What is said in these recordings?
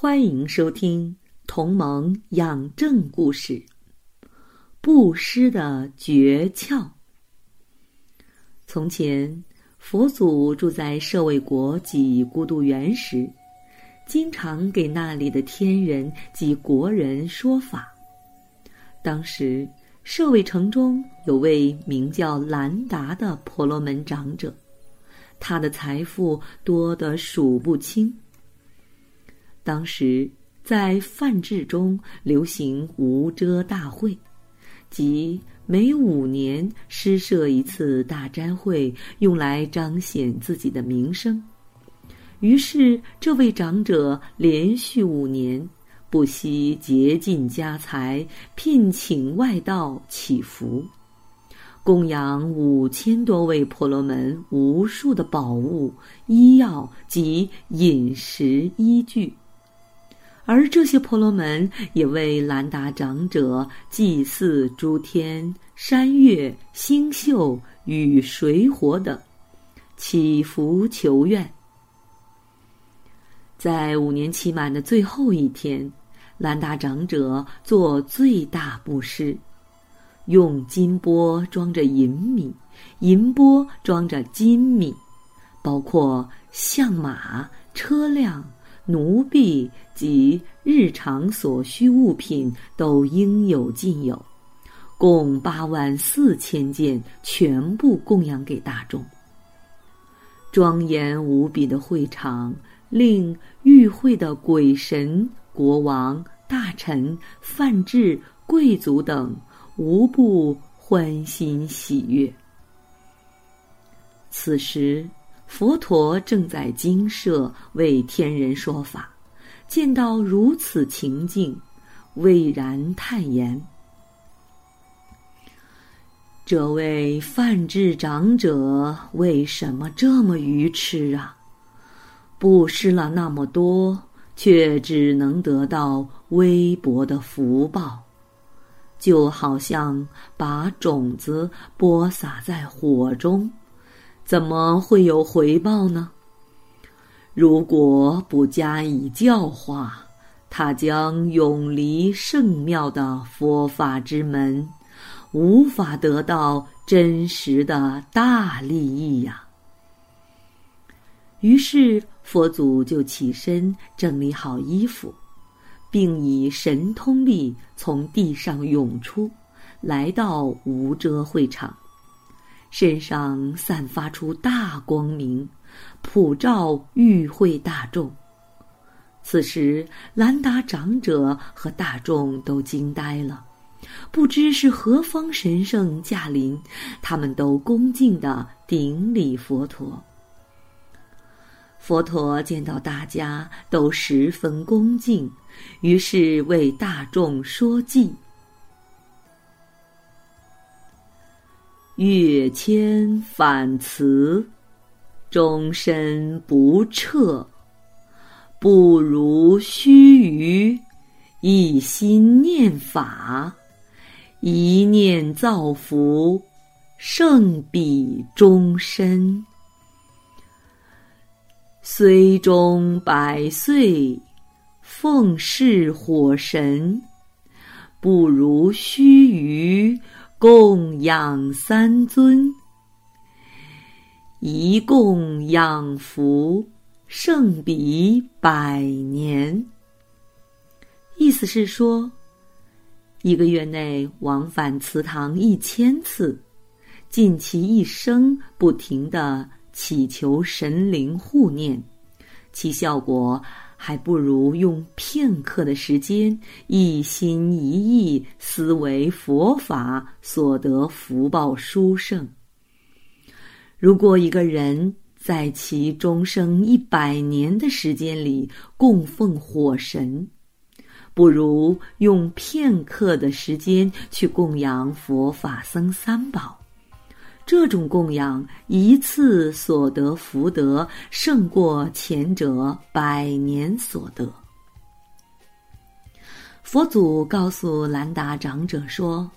欢迎收听《同盟养正故事》，布施的诀窍。从前，佛祖住在舍卫国及孤独园时，经常给那里的天人及国人说法。当时，舍卫城中有位名叫兰达的婆罗门长者，他的财富多得数不清。当时在梵志中流行无遮大会，即每五年施设一次大斋会，用来彰显自己的名声。于是，这位长者连续五年不惜竭尽家财，聘请外道祈福，供养五千多位婆罗门无数的宝物、医药及饮食依据。而这些婆罗门也为兰达长者祭祀诸天、山岳、星宿与水火等，祈福求愿。在五年期满的最后一天，兰达长者做最大布施，用金钵装着银米，银钵装着金米，包括象马、车辆。奴婢及日常所需物品都应有尽有，共八万四千件，全部供养给大众。庄严无比的会场，令与会的鬼神、国王、大臣、范志、贵族等无不欢欣喜悦。此时。佛陀正在精舍为天人说法，见到如此情境，巍然叹言：“这位范志长者为什么这么愚痴啊？布施了那么多，却只能得到微薄的福报，就好像把种子播撒在火中。”怎么会有回报呢？如果不加以教化，他将永离圣妙的佛法之门，无法得到真实的大利益呀。于是佛祖就起身整理好衣服，并以神通力从地上涌出，来到无遮会场。身上散发出大光明，普照与会大众。此时，兰达长者和大众都惊呆了，不知是何方神圣驾临，他们都恭敬的顶礼佛陀。佛陀见到大家都十分恭敬，于是为大众说偈。月迁反辞，终身不彻，不如须臾，一心念法，一念造福，胜彼终身。虽终百岁，奉事火神，不如须臾。供养三尊，一供养福胜比百年。意思是说，一个月内往返祠堂一千次，尽其一生不停的祈求神灵护念，其效果。还不如用片刻的时间，一心一意思维佛法所得福报殊胜。如果一个人在其终生一百年的时间里供奉火神，不如用片刻的时间去供养佛法僧三宝。这种供养一次所得福德，胜过前者百年所得。佛祖告诉兰达长者说：“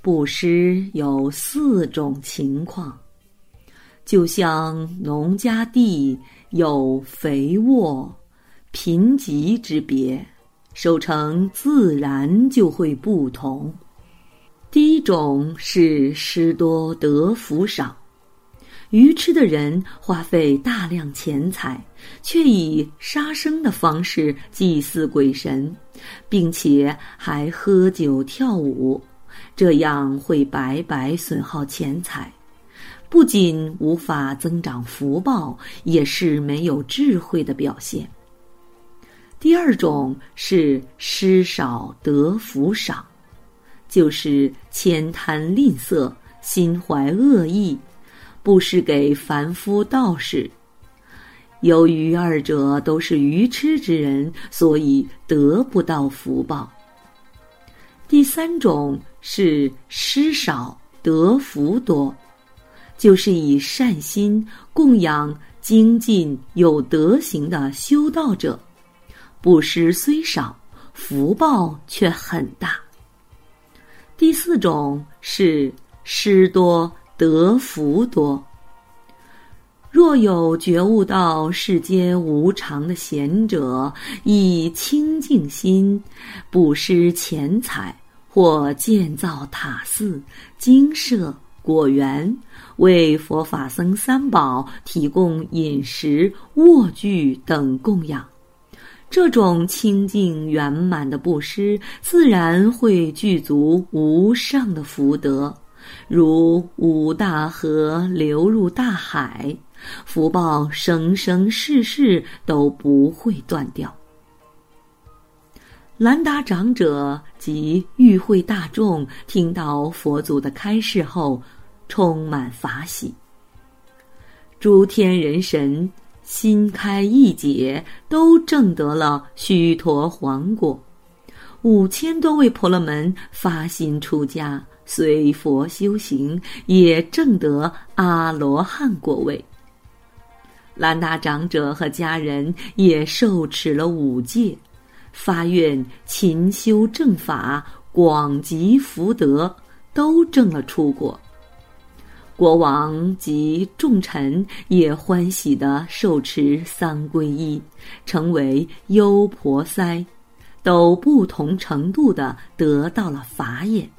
布施有四种情况，就像农家地有肥沃、贫瘠之别，收成自然就会不同。”第一种是施多得福少，愚痴的人花费大量钱财，却以杀生的方式祭祀鬼神，并且还喝酒跳舞，这样会白白损耗钱财，不仅无法增长福报，也是没有智慧的表现。第二种是施少得福少。就是悭贪吝啬、心怀恶意，不施给凡夫道士。由于二者都是愚痴之人，所以得不到福报。第三种是施少得福多，就是以善心供养精进有德行的修道者，布施虽少，福报却很大。第四种是施多得福多。若有觉悟到世间无常的贤者，以清净心布施钱财，或建造塔寺、精舍、果园，为佛法僧三宝提供饮食、卧具等供养。这种清净圆满的布施，自然会具足无上的福德，如五大河流入大海，福报生生世世都不会断掉。兰达长者及与会大众听到佛祖的开示后，充满法喜。诸天人神。心开意解，都证得了须陀洹果。五千多位婆罗门发心出家，随佛修行，也证得阿罗汉果位。兰达长者和家人也受持了五戒，发愿勤修正法，广积福德，都证了出果。国王及众臣也欢喜的受持三皈依，成为优婆塞，都不同程度的得到了法眼。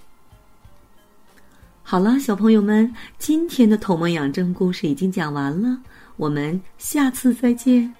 好了，小朋友们，今天的《头蒙养正》故事已经讲完了，我们下次再见。